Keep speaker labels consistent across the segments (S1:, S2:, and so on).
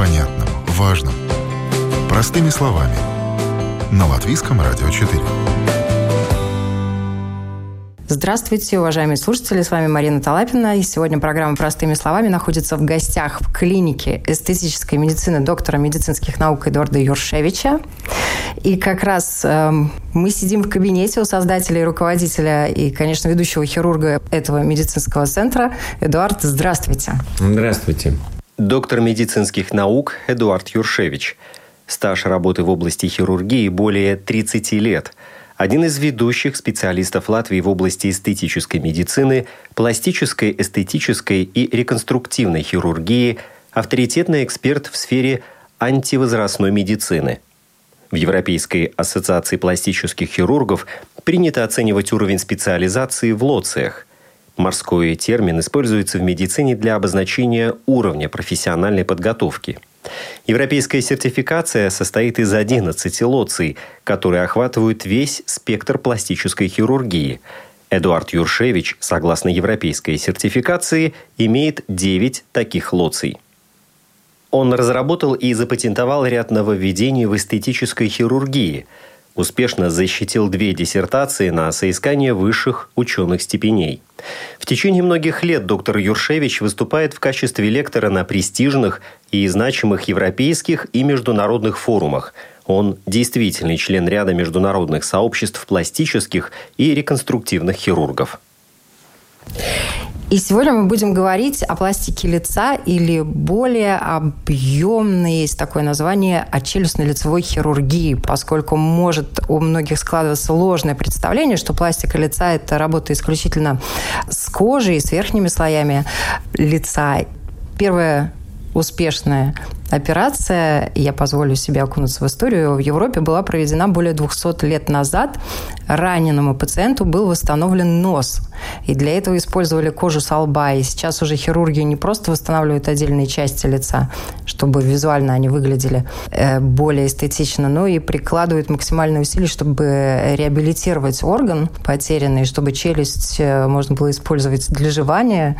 S1: понятным, важным. Простыми словами. На Латвийском радио 4.
S2: Здравствуйте, уважаемые слушатели, с вами Марина Талапина. И сегодня программа «Простыми словами» находится в гостях в клинике эстетической медицины доктора медицинских наук Эдуарда Юршевича. И как раз э, мы сидим в кабинете у создателя и руководителя и, конечно, ведущего хирурга этого медицинского центра. Эдуард, здравствуйте.
S3: Здравствуйте. Доктор медицинских наук Эдуард Юршевич. Стаж работы в области хирургии более 30 лет – один из ведущих специалистов Латвии в области эстетической медицины, пластической, эстетической и реконструктивной хирургии, авторитетный эксперт в сфере антивозрастной медицины. В Европейской ассоциации пластических хирургов принято оценивать уровень специализации в лоциях. Морской термин используется в медицине для обозначения уровня профессиональной подготовки – Европейская сертификация состоит из 11 лоций, которые охватывают весь спектр пластической хирургии. Эдуард Юршевич, согласно европейской сертификации, имеет 9 таких лоций. Он разработал и запатентовал ряд нововведений в эстетической хирургии – успешно защитил две диссертации на соискание высших ученых степеней. В течение многих лет доктор Юршевич выступает в качестве лектора на престижных и значимых европейских и международных форумах. Он действительный член ряда международных сообществ пластических и реконструктивных хирургов.
S2: И сегодня мы будем говорить о пластике лица или более объемное есть такое название о челюстно-лицевой хирургии, поскольку может у многих складываться ложное представление, что пластика лица – это работа исключительно с кожей, с верхними слоями лица. Первое успешная операция, я позволю себе окунуться в историю, в Европе была проведена более 200 лет назад. Раненому пациенту был восстановлен нос. И для этого использовали кожу со лба. И сейчас уже хирурги не просто восстанавливают отдельные части лица, чтобы визуально они выглядели э, более эстетично, но и прикладывают максимальные усилия, чтобы реабилитировать орган потерянный, чтобы челюсть э, можно было использовать для жевания,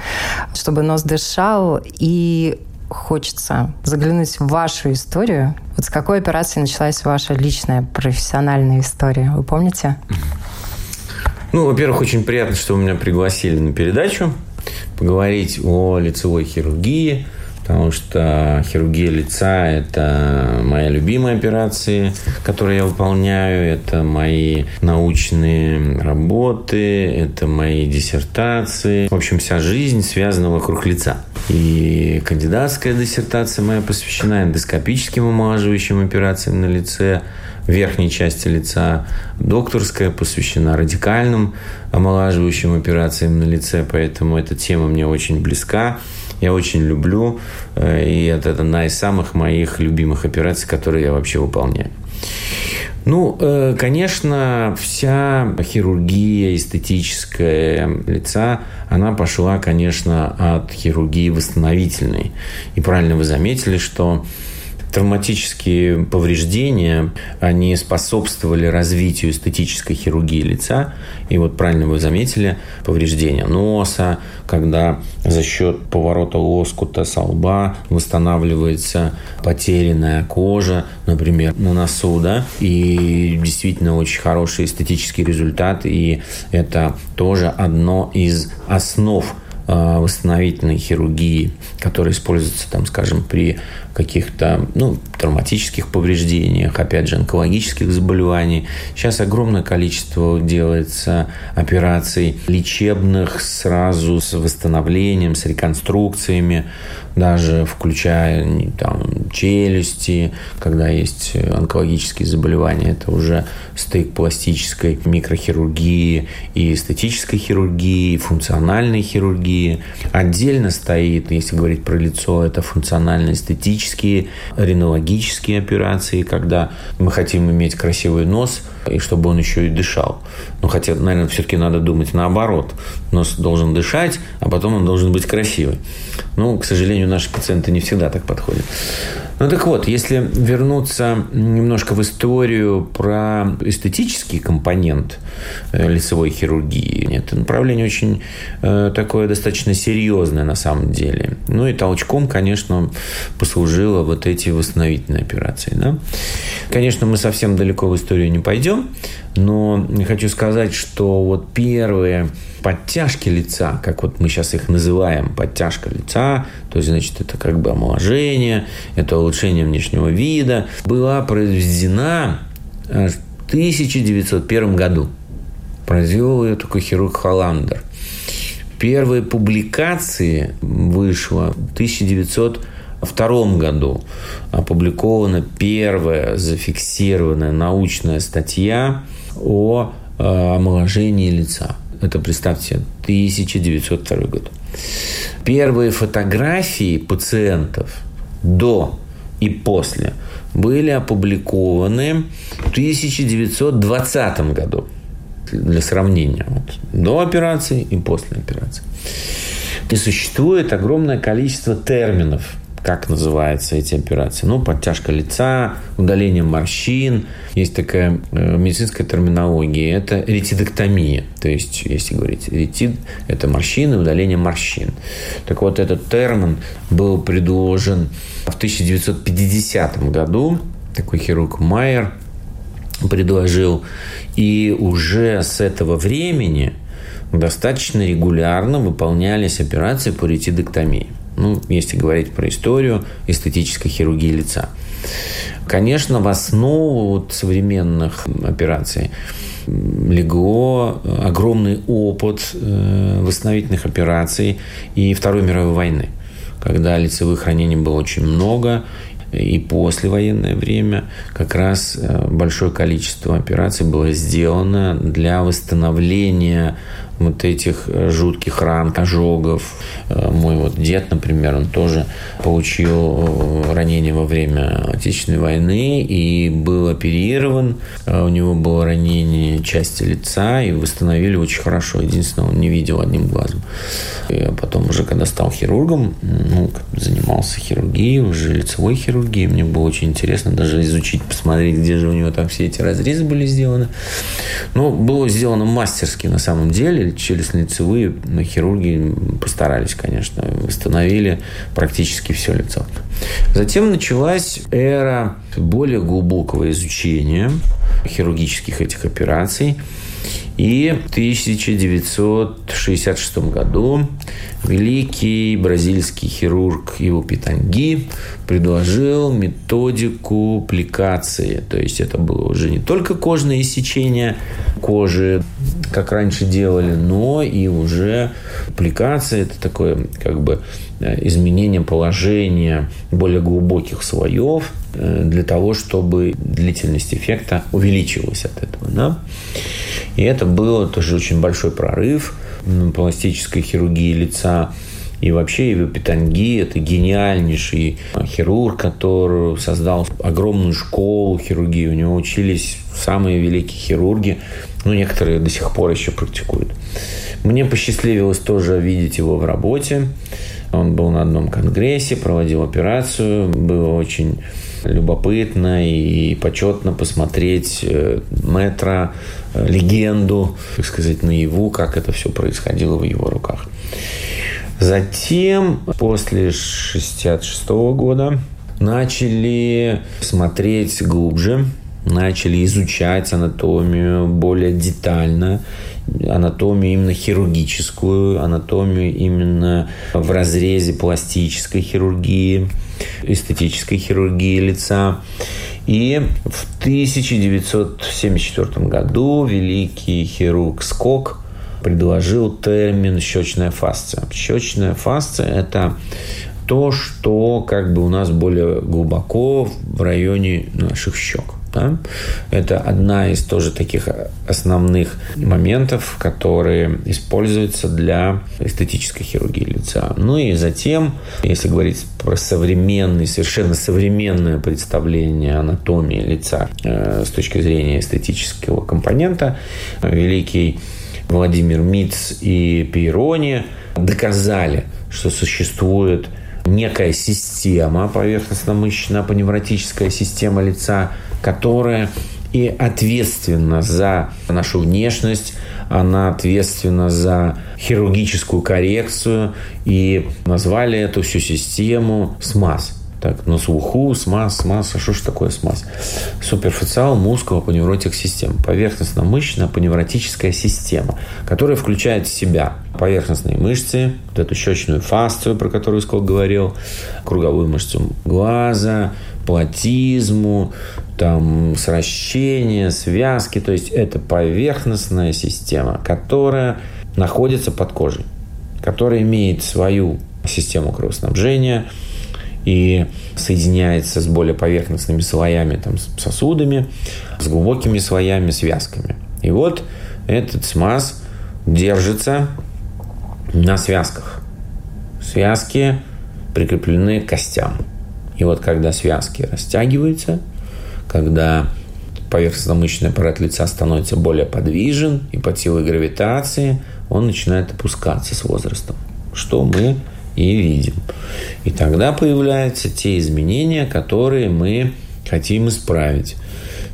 S2: чтобы нос дышал. И хочется заглянуть в вашу историю. Вот с какой операции началась ваша личная профессиональная история? Вы помните?
S4: Ну, во-первых, очень приятно, что вы меня пригласили на передачу поговорить о лицевой хирургии – потому что хирургия лица – это моя любимая операция, которую я выполняю, это мои научные работы, это мои диссертации. В общем, вся жизнь связана вокруг лица. И кандидатская диссертация моя посвящена эндоскопическим омолаживающим операциям на лице, верхней части лица. Докторская посвящена радикальным омолаживающим операциям на лице, поэтому эта тема мне очень близка я очень люблю. Э, и это одна из самых моих любимых операций, которые я вообще выполняю. Ну, э, конечно, вся хирургия эстетическая лица, она пошла, конечно, от хирургии восстановительной. И правильно вы заметили, что травматические повреждения, они способствовали развитию эстетической хирургии лица. И вот правильно вы заметили, повреждения носа, когда за счет поворота лоскута со лба восстанавливается потерянная кожа, например, на носу, да, и действительно очень хороший эстетический результат, и это тоже одно из основ восстановительной хирургии, которая используется, там, скажем, при каких-то ну, травматических повреждениях, опять же, онкологических заболеваний. Сейчас огромное количество делается операций лечебных сразу с восстановлением, с реконструкциями, даже включая там, челюсти, когда есть онкологические заболевания. Это уже стык пластической микрохирургии и эстетической хирургии, и функциональной хирургии. Отдельно стоит, если говорить про лицо, это функционально-эстетическая пластические, ренологические операции, когда мы хотим иметь красивый нос, и чтобы он еще и дышал. Ну, хотя, наверное, все-таки надо думать наоборот. Нос должен дышать, а потом он должен быть красивый. Ну, к сожалению, наши пациенты не всегда так подходят. Ну так вот, если вернуться немножко в историю про эстетический компонент э, лицевой хирургии, это направление очень э, такое достаточно серьезное на самом деле. Ну и толчком, конечно, послужило вот эти восстановительные операции. Да? Конечно, мы совсем далеко в историю не пойдем, но хочу сказать, что вот первые подтяжки лица, как вот мы сейчас их называем, подтяжка лица, то есть, значит, это как бы омоложение, это улучшение внешнего вида, была произведена аж в 1901 году. Произвел ее такой хирург Холландер. Первые публикации вышло в 1902 году. Опубликована первая зафиксированная научная статья о э, омоложении лица. Это, представьте, 1902 год. Первые фотографии пациентов до и после были опубликованы в 1920 году для сравнения. Вот, до операции и после операции. И существует огромное количество терминов – как называются эти операции. Ну, подтяжка лица, удаление морщин. Есть такая э, медицинская терминология. Это ретидоктомия. То есть, если говорить ретид, это морщины, удаление морщин. Так вот, этот термин был предложен в 1950 году. Такой хирург Майер предложил. И уже с этого времени достаточно регулярно выполнялись операции по ретидоктомии ну, если говорить про историю эстетической хирургии лица. Конечно, в основу вот современных операций легло огромный опыт э, восстановительных операций и Второй мировой войны, когда лицевых ранений было очень много, и послевоенное время как раз э, большое количество операций было сделано для восстановления вот этих э, жутких ран, ожогов. Э, мой вот дед, например, он тоже получил э, ранение во время Отечественной войны и был оперирован. У него было ранение части лица и восстановили очень хорошо. Единственное, он не видел одним глазом. И потом уже, когда стал хирургом, ну, занимался хирургией, уже лицевой хирургией, мне было очень интересно даже изучить, посмотреть, где же у него там все эти разрезы были сделаны. Но было сделано мастерски на самом деле челюстно-лицевые хирурги постарались, конечно, восстановили практически все лицо. Затем началась эра более глубокого изучения хирургических этих операций. И в 1966 году великий бразильский хирург Иво Питанги предложил методику плекации. То есть это было уже не только кожное иссечение кожи, как раньше делали, но и уже плекация. Это такое как бы э, изменение положения более глубоких слоев э, для того, чтобы длительность эффекта увеличилась от этого. Да? И это было тоже очень большой прорыв пластической хирургии лица. И вообще Иво Питанги – это гениальнейший хирург, который создал огромную школу хирургии. У него учились самые великие хирурги. Ну, некоторые до сих пор еще практикуют. Мне посчастливилось тоже видеть его в работе. Он был на одном конгрессе, проводил операцию. Было очень любопытно и почетно посмотреть э, метра, э, легенду, так сказать, наяву, как это все происходило в его руках. Затем, после 66 года, начали смотреть глубже, начали изучать анатомию более детально, анатомию именно хирургическую, анатомию именно в разрезе пластической хирургии, эстетической хирургии лица. И в 1974 году великий хирург Скок предложил термин щечная фасция. Щечная фасция – это то, что как бы у нас более глубоко в районе наших щек. Да? Это одна из тоже таких основных моментов, которые используются для эстетической хирургии лица. Ну и затем, если говорить про современный, совершенно современное представление анатомии лица э, с точки зрения эстетического компонента, великий Владимир Миц и Пейрони доказали, что существует некая система поверхностно-мышечная апоневротическая система лица, которая и ответственна за нашу внешность, она ответственна за хирургическую коррекцию, и назвали эту всю систему SMAS – так, на слуху, SMAS, SMAS, а что ж такое SMAS? Superficial musculoaponeurotic система. Поверхностно-мышечная апоневротическая система, которая включает в себя поверхностные мышцы, вот эту щечную фасцию, про которую Скуг говорил, круговую мышцу глаза, платизму, там, сращение, связки. То есть, это поверхностная система, которая находится под кожей, которая имеет свою систему кровоснабжения – и соединяется с более поверхностными слоями, там, сосудами, с глубокими слоями, связками. И вот этот смаз держится на связках. Связки прикреплены к костям. И вот когда связки растягиваются, когда поверхностно-мышечный аппарат лица становится более подвижен, и под силой гравитации он начинает опускаться с возрастом. Что мы и видим. И тогда появляются те изменения, которые мы хотим исправить.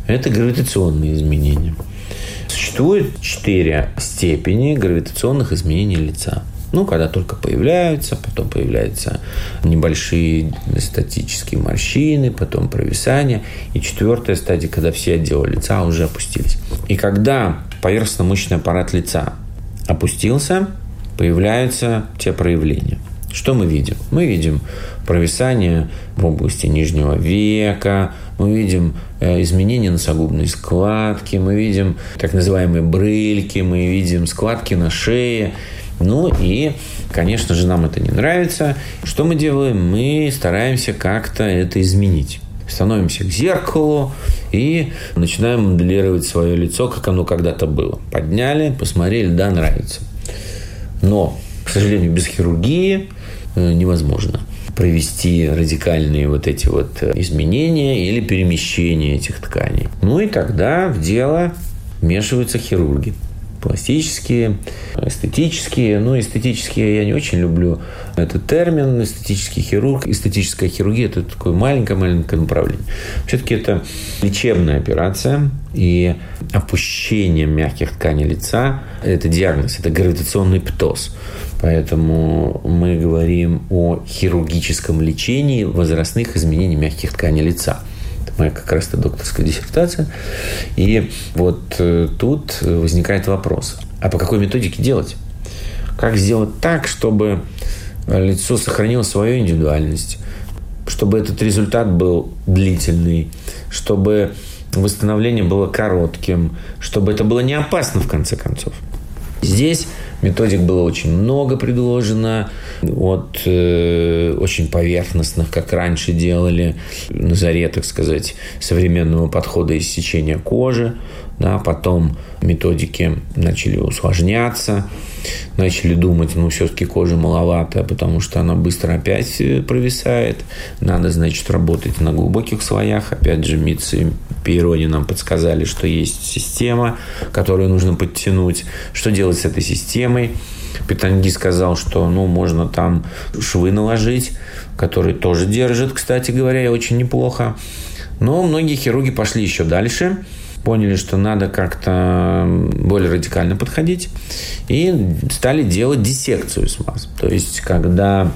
S4: Это гравитационные изменения. Существует четыре степени гравитационных изменений лица. Ну, когда только появляются, потом появляются небольшие статические морщины, потом провисание. И четвертая стадия, когда все отделы лица уже опустились. И когда поверхностно-мышечный аппарат лица опустился, появляются те проявления – что мы видим? Мы видим провисание в области нижнего века, мы видим э, изменения носогубной складки, мы видим так называемые брыльки, мы видим складки на шее. Ну и, конечно же, нам это не нравится. Что мы делаем? Мы стараемся как-то это изменить становимся к зеркалу и начинаем моделировать свое лицо, как оно когда-то было. Подняли, посмотрели, да, нравится. Но, к сожалению, без хирургии невозможно провести радикальные вот эти вот э, изменения или перемещения этих тканей. Ну и тогда в дело вмешиваются хирурги. Пластические, эстетические. Ну, эстетические я не очень люблю этот термин. Эстетический хирург. Эстетическая хирургия – это такое маленькое-маленькое направление. Все-таки это лечебная операция. И опущение мягких тканей лица – это диагноз, это гравитационный птоз. Поэтому мы говорим о хирургическом лечении возрастных изменений мягких тканей лица. Это моя как раз-то докторская диссертация. И вот э, тут возникает вопрос, а по какой методике делать? Как сделать так, чтобы лицо сохранило свою индивидуальность, чтобы этот результат был длительный, чтобы восстановление было коротким, чтобы это было не опасно в конце концов. Здесь Методик было очень много предложено, от э, очень поверхностных, как раньше делали, на заре, так сказать, современного подхода иссечения кожи, да, потом методики начали усложняться, начали думать, ну, все-таки кожа маловато, потому что она быстро опять э, провисает. Надо, значит, работать на глубоких слоях. Опять же, Митц и Пейрони нам подсказали, что есть система, которую нужно подтянуть. Что делать с этой системой? Питанги сказал, что ну, можно там швы наложить, которые тоже держат, кстати говоря, очень неплохо. Но многие хирурги пошли еще дальше поняли, что надо как-то более радикально подходить и стали делать диссекцию смаз. То есть, когда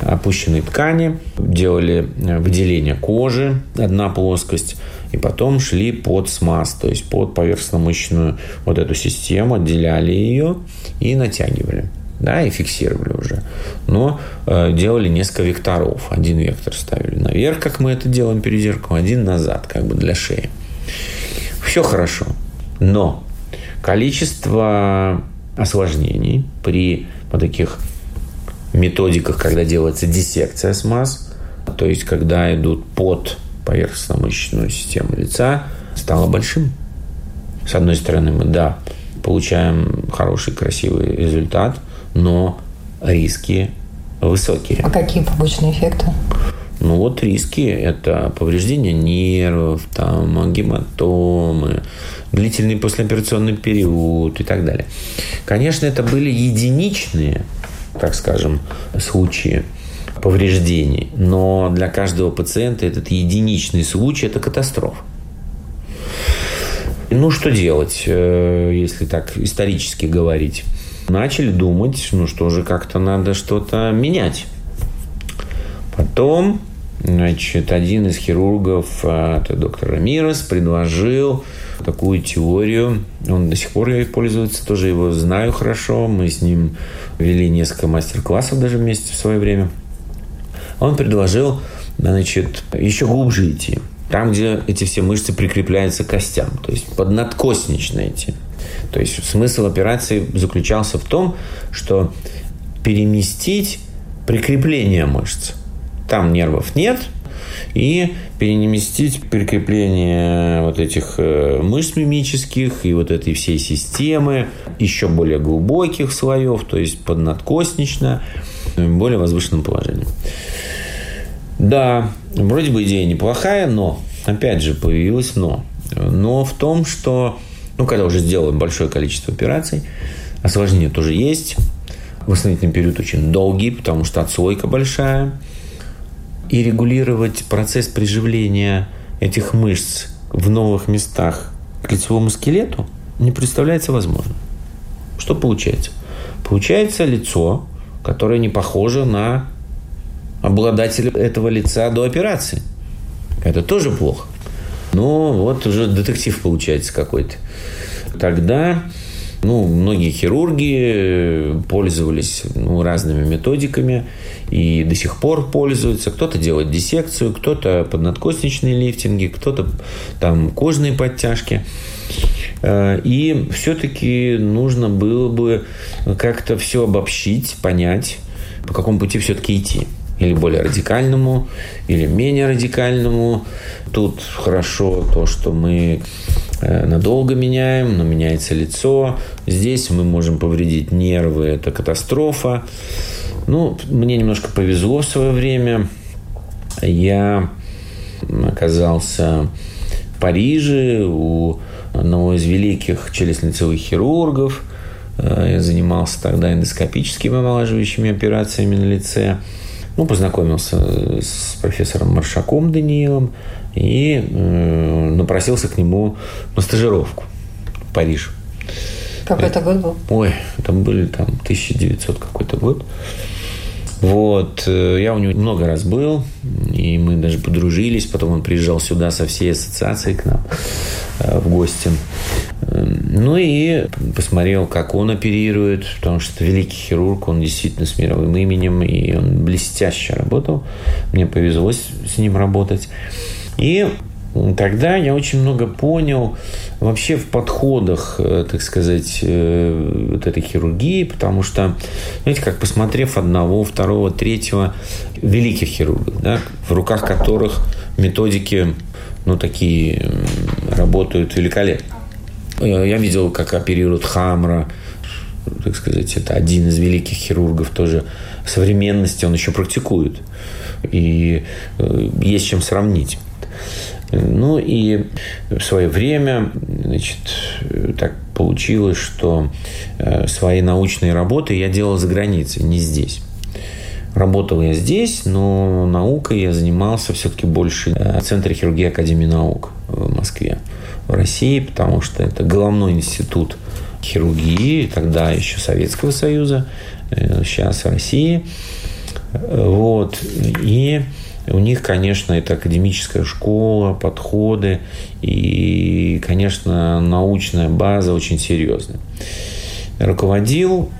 S4: опущенные ткани, делали э, выделение кожи, одна плоскость, и потом шли под смаз, то есть под поверхностно-мышечную вот эту систему, отделяли ее и натягивали. Да, и фиксировали уже. Но э, делали несколько векторов. Один вектор ставили наверх, как мы это делаем перед зеркалом, один назад, как бы для шеи все хорошо. Но количество осложнений при вот таких методиках, когда делается диссекция смаз, то есть когда идут под поверхностно-мышечную систему лица, стало большим. С одной стороны, мы, да, получаем хороший, красивый результат, но риски высокие.
S2: А какие побочные эффекты?
S4: Ну вот риски – это повреждение нервов, там, гематомы, длительный послеоперационный период и так далее. Конечно, это были единичные, так скажем, случаи. повреждений. Но для каждого пациента этот единичный случай – это катастрофа. Ну, что делать, э, если так исторически говорить? Начали думать, ну что же, как-то надо что-то менять. Потом, значит, один из хирургов, а, это доктор Рамирес, предложил такую теорию. Он до сих пор ей пользуется, тоже его знаю хорошо. Мы с ним вели несколько мастер-классов даже вместе в свое время. Он предложил, значит, еще глубже идти там, где эти все мышцы прикрепляются к костям, то есть поднадкоснично идти. То есть смысл операции заключался в том, что переместить прикрепление мышц. Там нервов нет, и переместить прикрепление вот этих э, мышц мимических и вот этой всей системы еще более глубоких слоев, то есть поднадкоснично, в более возвышенном положении. Да, вроде бы идея неплохая, но, опять же, появилось но. Но в том, что, ну, когда уже сделаем большое количество операций, осложнения тоже есть. Восстановительный период очень долгий, потому что отслойка большая. И регулировать процесс приживления этих мышц в новых местах к лицевому скелету не представляется возможным. Что получается? Получается лицо, которое не похоже на обладателя этого лица до операции. Это тоже плохо. Но вот уже детектив получается какой-то. Тогда ну, многие хирурги пользовались ну, разными методиками и до сих пор пользуются. Кто-то делает диссекцию, кто-то поднадкосничные лифтинги, кто-то там кожные подтяжки. Э, и все-таки нужно было бы как-то все обобщить, понять, по какому пути все-таки идти или более радикальному, или менее радикальному. Тут хорошо то, что мы э, надолго меняем, но меняется лицо. Здесь мы можем повредить нервы, это катастрофа. Ну, мне немножко повезло в свое время. Я оказался в Париже у одного из великих челюстно-лицевых хирургов. Э, я занимался тогда эндоскопическими омолаживающими операциями на лице ну, познакомился с профессором Маршаком Даниилом и э, напросился к нему на стажировку в Париж.
S2: Какой это год был?
S4: Ой, там были там 1900 какой-то год. Вот, э, я у него много раз был, и мы даже подружились. Потом он приезжал сюда со всей ассоциацией к нам э, в гости. Ну и посмотрел, как он оперирует, потому что великий хирург, он действительно с мировым именем, и он блестяще работал. Мне повезло с ним работать. И Тогда я очень много понял вообще в подходах, э, так сказать, э, вот этой хирургии, потому что, знаете, как посмотрев одного, второго, третьего великих хирургов, да, в руках которых методики, ну, такие работают великолепно. Э, я видел, как оперируют Хамра, так сказать, это один из великих хирургов тоже современности, он еще практикует. И есть чем сравнить. Ну и в свое время значит, так получилось, что э, свои научные работы я делал за границей, не здесь. Работал я здесь, но наукой я занимался все-таки больше в Центре хирургии Академии наук в Москве, в России, потому что это головной институт хирургии, тогда еще Советского Союза, э, сейчас России. Вот. И у них, конечно, это академическая школа, подходы и, конечно, научная база очень серьезная. Руководил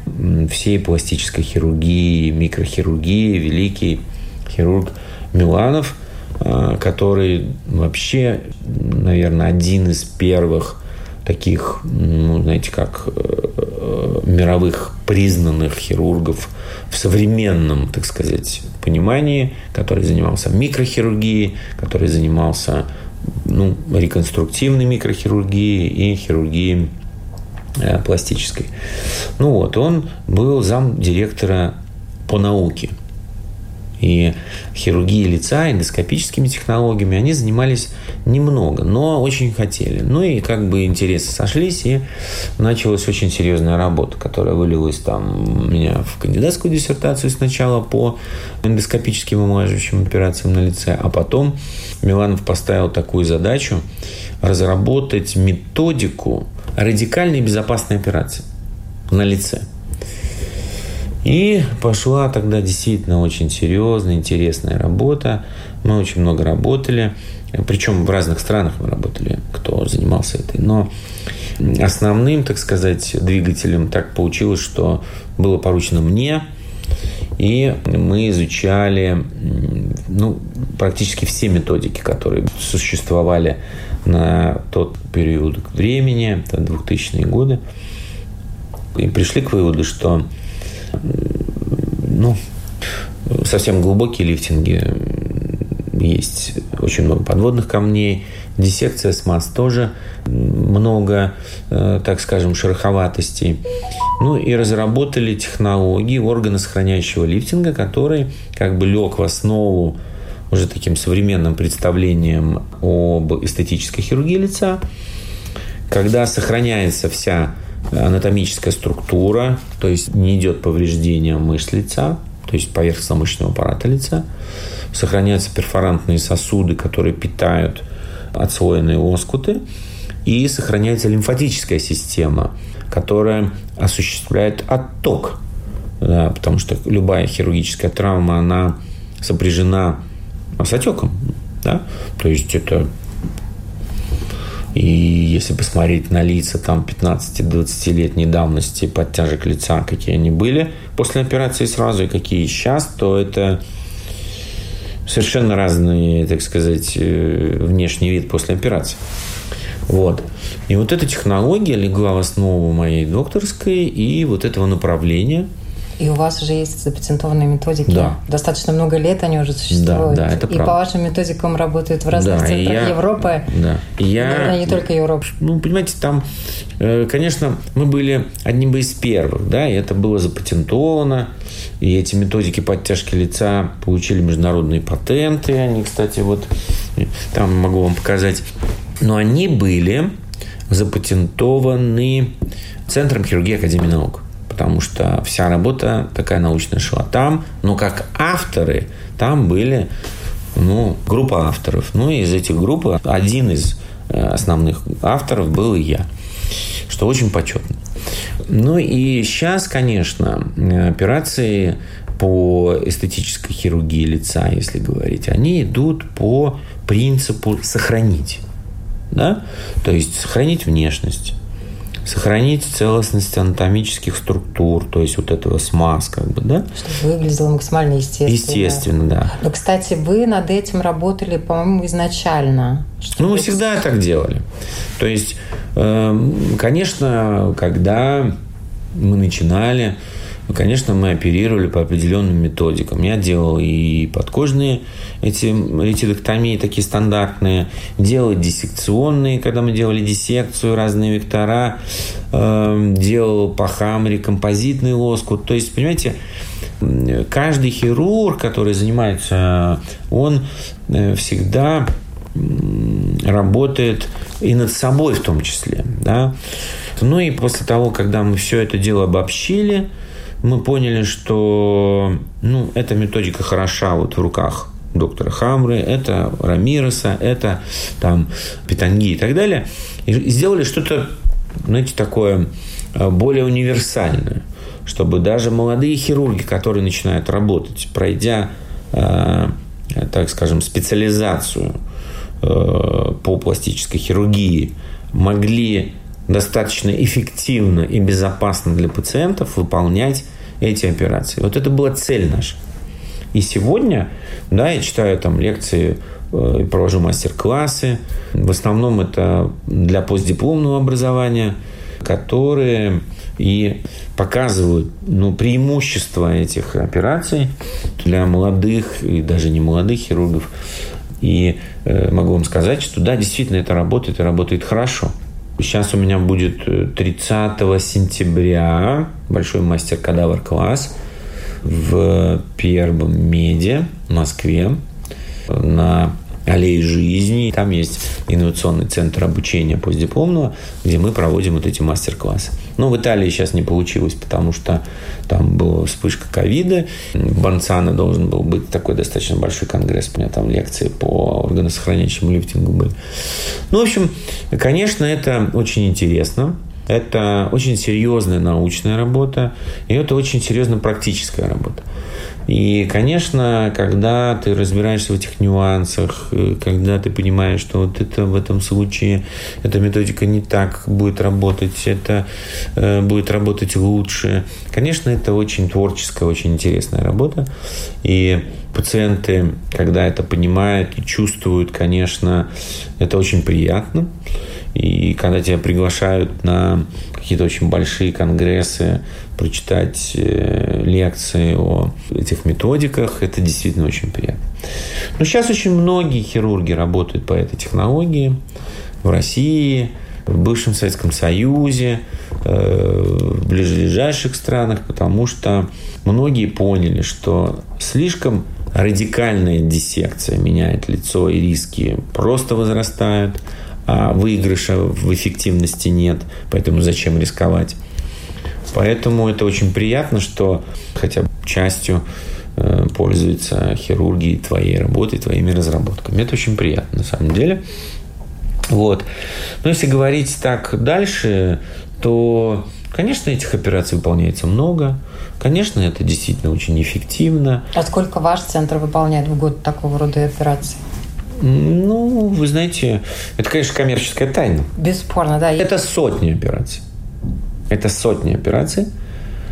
S4: всей пластической хирургии, микрохирургии великий хирург Миланов, а, который вообще, наверное, один из первых таких, ну, знаете, как э, мировых признанных хирургов в современном, так сказать, понимании, который занимался микрохирургией, который занимался ну, реконструктивной микрохирургией и хирургией э, пластической. Ну вот, он был зам директора по науке. И хирургией лица, эндоскопическими технологиями они занимались немного, но очень хотели. Ну и как бы интересы сошлись, и началась очень серьезная работа, которая вылилась там у меня в кандидатскую диссертацию сначала по эндоскопическим омолаживающим операциям на лице, а потом Миланов поставил такую задачу разработать методику радикальной безопасной операции на лице – и пошла тогда действительно очень серьезная, интересная работа. Мы очень много работали. Причем в разных странах мы работали, кто занимался этой. Но основным, так сказать, двигателем так получилось, что было поручено мне. И мы изучали ну, практически все методики, которые существовали на тот период времени, это 2000-е годы. И пришли к выводу, что ну, совсем глубокие лифтинги. Есть очень много подводных камней. Диссекция СМАС тоже много, э, так скажем, шероховатостей. Ну и разработали технологии органа сохраняющего лифтинга, который как бы лег в основу уже таким современным представлением об эстетической хирургии лица, когда сохраняется вся анатомическая структура, то есть не идет повреждение мышц лица, то есть поверхностно-мышечного аппарата лица. Сохраняются перфорантные сосуды, которые питают отслоенные лоскуты. И сохраняется лимфатическая система, которая осуществляет отток. Да, потому что любая хирургическая травма, она сопряжена с отеком. Да? То есть это и если посмотреть на лица там 15-20-летней давности подтяжек лица, какие они были после операции сразу и какие сейчас, то это совершенно разный, так сказать, э, внешний вид после операции. Вот. И вот эта технология легла в основу моей докторской и вот этого направления –
S2: и у вас уже есть запатентованные методики.
S4: Да.
S2: Достаточно много лет они уже существуют.
S4: Да, да, это
S2: и
S4: правда.
S2: по вашим методикам работают в разных
S4: да,
S2: центрах
S4: я,
S2: Европы.
S4: Да. И я,
S2: Наверное, не только Европы.
S4: Ну, понимаете, там, э, конечно, мы были одним из первых, да, и это было запатентовано. И эти методики подтяжки лица получили международные патенты. Они, кстати, вот там могу вам показать. Но они были запатентованы Центром хирургии Академии наук потому что вся работа такая научная шла там, но как авторы там были ну, группа авторов. Ну, из этих групп один из э, основных авторов был и я, что очень почетно. Ну и сейчас, конечно, операции по эстетической хирургии лица, если говорить, они идут по принципу сохранить. Да? То есть сохранить внешность, сохранить целостность анатомических структур, то есть вот этого смаз, как бы, да?
S2: Чтобы выглядело максимально естественно.
S4: Естественно, да.
S2: Но, кстати, вы над этим работали, по-моему, изначально.
S4: Ну, мы всегда так делали. То есть, эм, конечно, когда мы начинали, ну, конечно, мы оперировали по определенным методикам. Я делал и подкожные эти ретиноктомии, такие стандартные, делал диссекционные, когда мы делали диссекцию, разные вектора, э, делал по хамре композитный лоскут. То есть, понимаете, каждый хирург, который занимается, он э, всегда работает и над собой в том числе. Да? Ну и после того, когда мы все это дело обобщили, мы поняли, что ну, эта методика хороша вот в руках доктора Хамры, это Рамиреса, это там Питанги и так далее. И сделали что-то, знаете, такое э, более универсальное, чтобы даже молодые хирурги, которые начинают работать, пройдя, э, так скажем, специализацию э, по пластической хирургии, могли достаточно эффективно и безопасно для пациентов выполнять эти операции. Вот это была цель наша. И сегодня, да, я читаю там лекции, э, провожу мастер-классы. В основном это для постдипломного образования, которые и показывают ну, преимущества этих операций для молодых и даже не молодых хирургов. И э, могу вам сказать, что да, действительно это работает и работает хорошо. Сейчас у меня будет 30 э, сентября большой мастер-кадавр класс. в Первом Меде в Москве на аллеи жизни. Там есть инновационный центр обучения постдипломного, где мы проводим вот эти мастер-классы. Но в Италии сейчас не получилось, потому что там была вспышка ковида. В Банцано должен был быть такой достаточно большой конгресс. У меня там лекции по органосохраняющему лифтингу были. Ну, в общем, конечно, это очень интересно. Это очень серьезная научная работа, и это очень серьезная практическая работа. И, конечно, когда ты разбираешься в этих нюансах, э, когда ты понимаешь, что вот это в этом случае эта методика не так будет работать, это э, будет работать лучше. Конечно, это очень творческая, очень интересная работа. И пациенты, когда это понимают и чувствуют, конечно, это очень приятно. И когда тебя приглашают на какие-то очень большие конгрессы, прочитать э, лекции о этих методиках, это действительно очень приятно. Но сейчас очень многие хирурги работают по этой технологии в России, в бывшем Советском Союзе, э, в ближайших странах, потому что многие поняли, что слишком радикальная диссекция меняет лицо и риски просто возрастают – а выигрыша в эффективности нет, поэтому зачем рисковать. Поэтому это очень приятно, что хотя бы частью э, пользуются хирурги твоей работой, твоими разработками. Это очень приятно на самом деле. Вот. Но если говорить так дальше, то, конечно, этих операций выполняется много. Конечно, это действительно очень эффективно.
S2: А сколько ваш центр выполняет в год такого рода операций?
S4: Ну, вы знаете, это, конечно, коммерческая тайна.
S2: Бесспорно, да.
S4: Это сотни операций. Это сотни операций.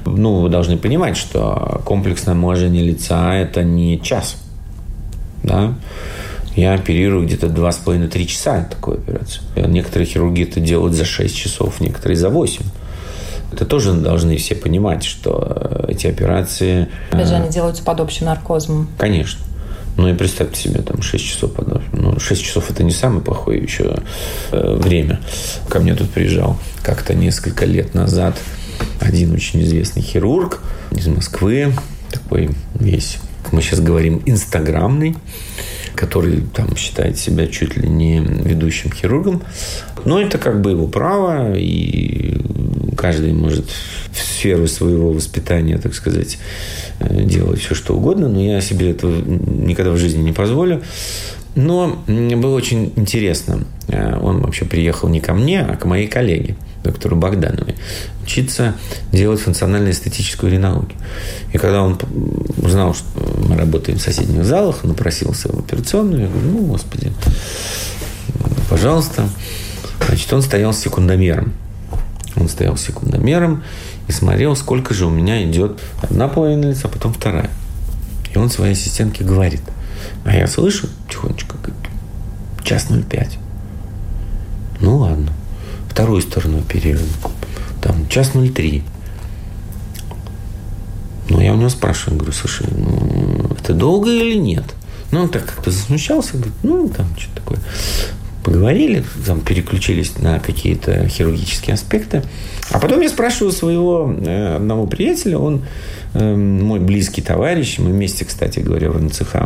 S4: Ну, вы должны понимать, что комплексное омоложение лица – это не час. Да? Я оперирую где-то 2,5-3 часа такую операцию. Некоторые хирурги это делают за 6 часов, некоторые за 8. Это тоже должны все понимать, что эти операции...
S2: Опять же, они делаются под общим наркозом.
S4: Конечно. Ну и представьте себе, там 6 часов подножки. Ну, 6 часов это не самое плохое еще э, время. Ко мне тут приезжал как-то несколько лет назад один очень известный хирург из Москвы, такой весь, мы сейчас говорим, инстаграмный, который там считает себя чуть ли не ведущим хирургом. Но это как бы его право, и каждый может в сферу своего воспитания, так сказать, э, делать все, что угодно, но я себе этого никогда в жизни не позволю. Но было очень интересно. Э, он вообще приехал не ко мне, а к моей коллеге, доктору Богдановой, учиться делать функционально-эстетическую ринологию. И когда он узнал, что мы работаем в соседних залах, он напросился в операционную, я говорю, ну, господи, пожалуйста. Значит, он стоял с секундомером. Он стоял секундомером и смотрел, сколько же у меня идет одна половина лица, а потом вторая. И он своей ассистентке говорит. А я слышу тихонечко, говорит, час 05. Ну ладно. Вторую сторону оперируем. Там час 03. Ну, я у него спрашиваю, говорю, слушай, ну, это долго или нет? Ну, он так как-то засмущался, говорит, ну, там, что-то такое поговорили, там переключились на какие-то хирургические аспекты. А потом я спрашиваю своего э, одного приятеля, он э, мой близкий товарищ, мы вместе, кстати говоря, в НЦХ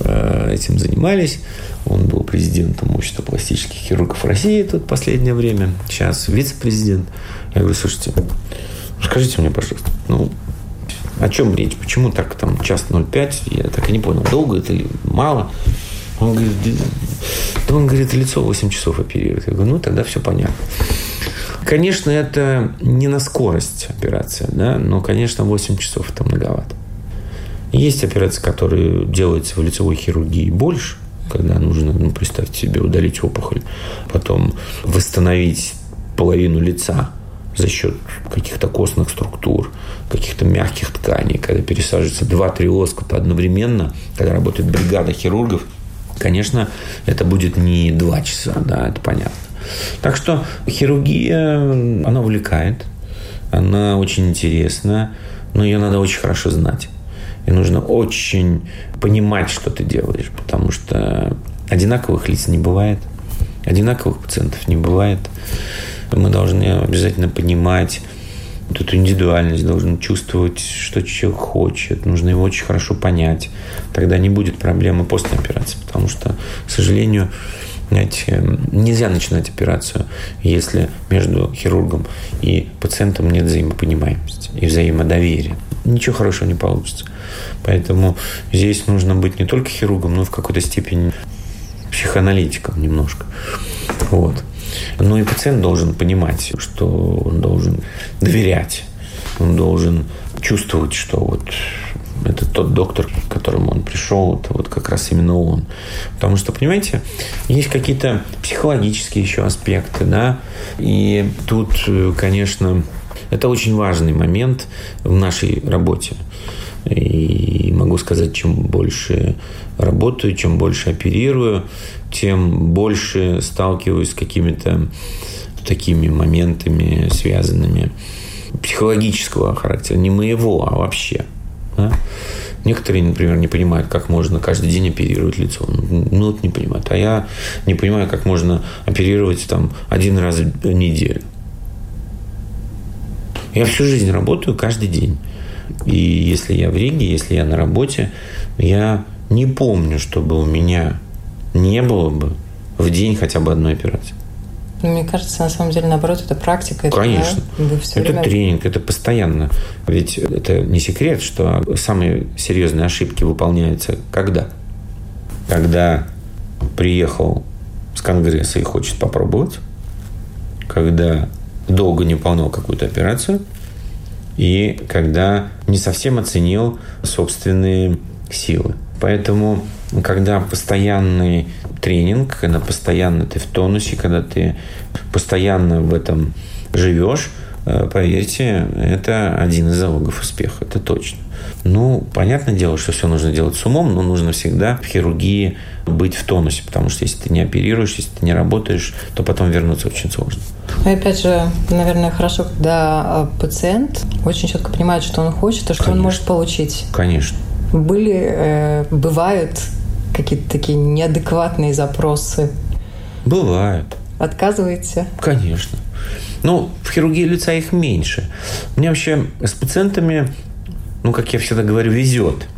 S4: э, этим занимались. Он был президентом общества пластических хирургов России тут последнее время, сейчас вице-президент. Я говорю, слушайте, скажите мне, пожалуйста, ну, о чем речь? Почему так там час 05? Я так и не понял, долго это или мало? Он говорит, да он говорит, лицо 8 часов оперирует. Я говорю, ну тогда все понятно. Конечно, это не на скорость операция, да, но, конечно, 8 часов это многовато. Есть операции, которые делаются в лицевой хирургии больше, когда нужно, ну, представьте себе, удалить опухоль, потом восстановить половину лица за счет каких-то костных структур, каких-то мягких тканей, когда пересаживается 2-3 лоскута одновременно, когда работает бригада хирургов – Конечно, это будет не два часа, да, это понятно. Так что хирургия, она увлекает, она очень интересна, но ее надо очень хорошо знать. И нужно очень понимать, что ты делаешь, потому что одинаковых лиц не бывает, одинаковых пациентов не бывает. Мы должны обязательно понимать эту индивидуальность, должен чувствовать, что человек хочет. Нужно его очень хорошо понять. Тогда не будет проблемы после операции. Потому что, к сожалению, знаете, нельзя начинать операцию, если между хирургом и пациентом нет взаимопонимаемости и взаимодоверия. Ничего хорошего не получится. Поэтому здесь нужно быть не только хирургом, но и в какой-то степени психоаналитиком немножко. Вот. Но и пациент должен понимать, что он должен доверять, он должен чувствовать, что вот это тот доктор, к которому он пришел, это вот как раз именно он. Потому что, понимаете, есть какие-то психологические еще аспекты, да, и тут, конечно, это очень важный момент в нашей работе. И могу сказать, чем больше работаю, чем больше оперирую, тем больше сталкиваюсь с какими-то такими моментами, связанными психологического характера, не моего, а вообще. Да? Некоторые, например, не понимают, как можно каждый день оперировать лицо. Ну, вот не понимают. А я не понимаю, как можно оперировать там один раз в неделю. Я всю жизнь работаю каждый день. И если я в Риге, если я на работе, я не помню, чтобы у меня не было бы в день хотя бы одной операции.
S2: Ну, мне кажется, на самом деле, наоборот, это практика.
S4: Конечно. Это, да? это время... тренинг, это постоянно. Ведь это не секрет, что самые серьезные ошибки выполняются когда? Когда приехал с Конгресса и хочет попробовать, когда долго не выполнял какую-то операцию, и когда не совсем оценил собственные силы. Поэтому, когда постоянный тренинг, когда постоянно ты в тонусе, когда ты постоянно в этом живешь, э, поверьте, это один из залогов успеха, это точно. Ну, понятное дело, что все нужно делать с умом, но нужно всегда в хирургии быть в тонусе, потому что если ты не оперируешь, если ты не работаешь, то потом вернуться очень сложно.
S2: И опять же, наверное, хорошо, когда э, пациент очень четко понимает, что он хочет и что Конечно. он может получить.
S4: Конечно.
S2: Были, э, бывают какие-то такие неадекватные запросы?
S4: Бывают.
S2: Отказываете?
S4: Конечно. Ну, в хирургии лица их меньше. Мне вообще с пациентами, ну, как я всегда говорю, везет.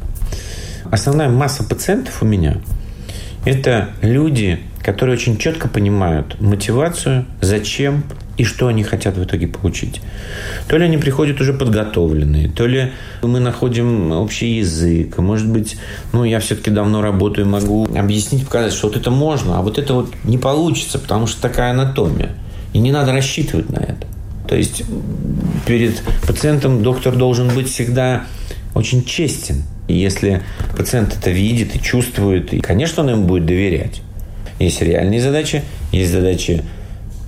S4: Основная масса пациентов у меня – это люди, которые очень четко понимают мотивацию, зачем и что они хотят в итоге получить. То ли они приходят уже подготовленные, то ли мы находим общий язык. Может быть, ну, я все-таки давно работаю, могу объяснить, показать, что вот это можно, а вот это вот не получится, потому что такая анатомия. И не надо рассчитывать на это. То есть перед пациентом доктор должен быть всегда очень честен. И если пациент это видит и чувствует, и, конечно, он ему будет доверять. Есть реальные задачи, есть задачи,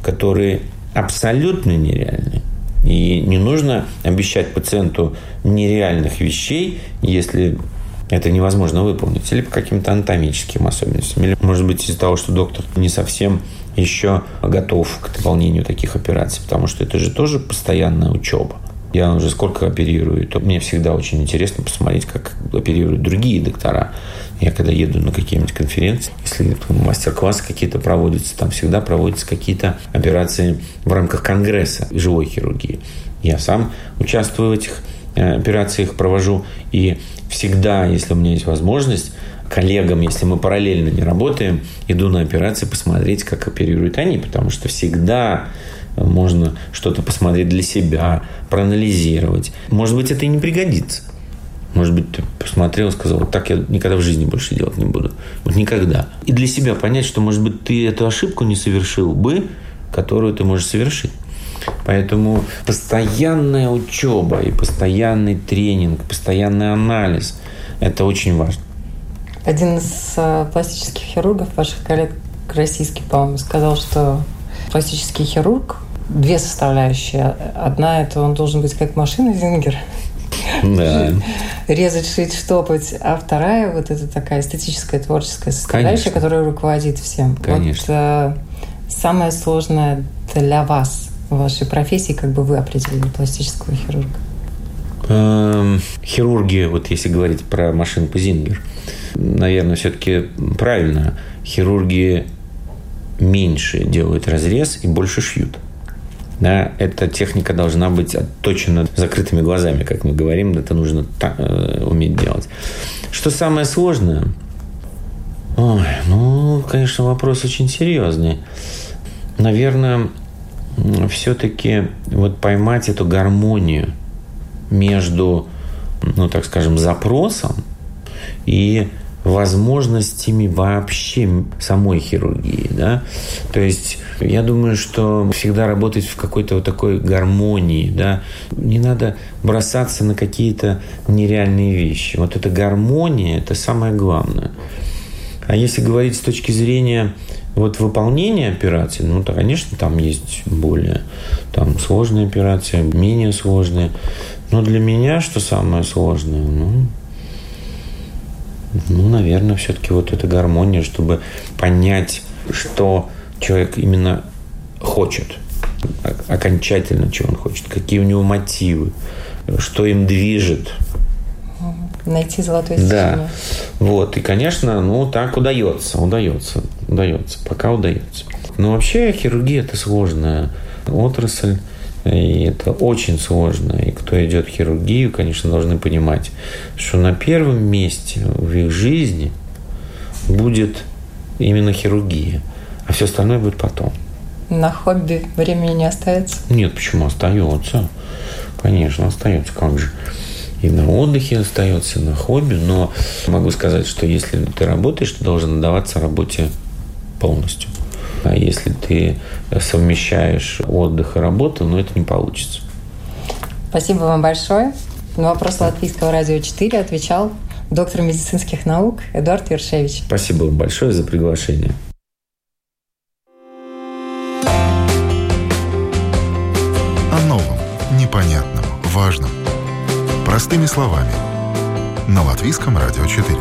S4: которые абсолютно нереальны. И не нужно обещать пациенту нереальных вещей, если это невозможно выполнить. Или по каким-то анатомическим особенностям. Или, может быть, из-за того, что доктор не совсем еще готов к выполнению таких операций. Потому что это же тоже постоянная учеба. Я уже сколько оперирую, то мне всегда очень интересно посмотреть, как оперируют другие доктора. Я когда еду на какие-нибудь конференции, если мастер-классы какие-то проводятся, там всегда проводятся какие-то операции в рамках конгресса живой хирургии. Я сам участвую в этих э, операциях, провожу. И всегда, если у меня есть возможность, коллегам, если мы параллельно не работаем, иду на операции посмотреть, как оперируют они, потому что всегда можно что-то посмотреть для себя, проанализировать. Может быть, это и не пригодится. Может быть, ты посмотрел и сказал, вот так я никогда в жизни больше делать не буду. Вот никогда. И для себя понять, что, может быть, ты эту ошибку не совершил бы, которую ты можешь совершить. Поэтому постоянная учеба и постоянный тренинг, постоянный анализ – это очень важно.
S2: Один из э, пластических хирургов, ваших коллег российский, по-моему, сказал, что пластический хирург две составляющие. Одна – это он должен быть как машина Зингер. Да. Резать, шить, штопать. А вторая – вот это такая эстетическая, творческая составляющая, Конечно. которая руководит всем.
S4: Конечно. Вот,
S2: э, самое сложное для вас в вашей профессии, как бы вы определили пластического хирурга?
S4: Эм, хирурги, вот если говорить про машинку Зингер, наверное, все-таки правильно. Хирурги меньше делают разрез и больше шьют. Да, эта техника должна быть отточена закрытыми глазами, как мы говорим, это нужно так, э, уметь делать. Что самое сложное? Ой, ну, конечно, вопрос очень серьезный. Наверное, все-таки вот поймать эту гармонию между, ну, так скажем, запросом и возможностями вообще самой хирургии, да. То есть я думаю, что всегда работать в какой-то вот такой гармонии, да. Не надо бросаться на какие-то нереальные вещи. Вот эта гармония – это самое главное. А если говорить с точки зрения вот выполнения операции, ну, то, конечно, там есть более там, сложные операции, менее сложные. Но для меня что самое сложное? Ну, ну, наверное, все-таки вот эта гармония, чтобы понять, что человек именно хочет, окончательно, чего он хочет, какие у него мотивы, что им движет.
S2: Найти золотое сечение.
S4: Да. Вот. И, конечно, ну, так удается, удается, удается, пока удается. Но вообще хирургия – это сложная отрасль. И это очень сложно. И кто идет в хирургию, конечно, должны понимать, что на первом месте в их жизни будет именно хирургия, а все остальное будет потом.
S2: На хобби времени не остается?
S4: Нет, почему остается? Конечно, остается. Как же? И на отдыхе остается, и на хобби. Но могу сказать, что если ты работаешь, ты должен отдаваться работе полностью. А если ты совмещаешь отдых и работу, ну это не получится.
S2: Спасибо вам большое. На вопрос Латвийского радио 4 отвечал доктор медицинских наук Эдуард Ершевич.
S4: Спасибо вам большое за приглашение.
S1: О новом, непонятном, важном. Простыми словами. На Латвийском радио 4.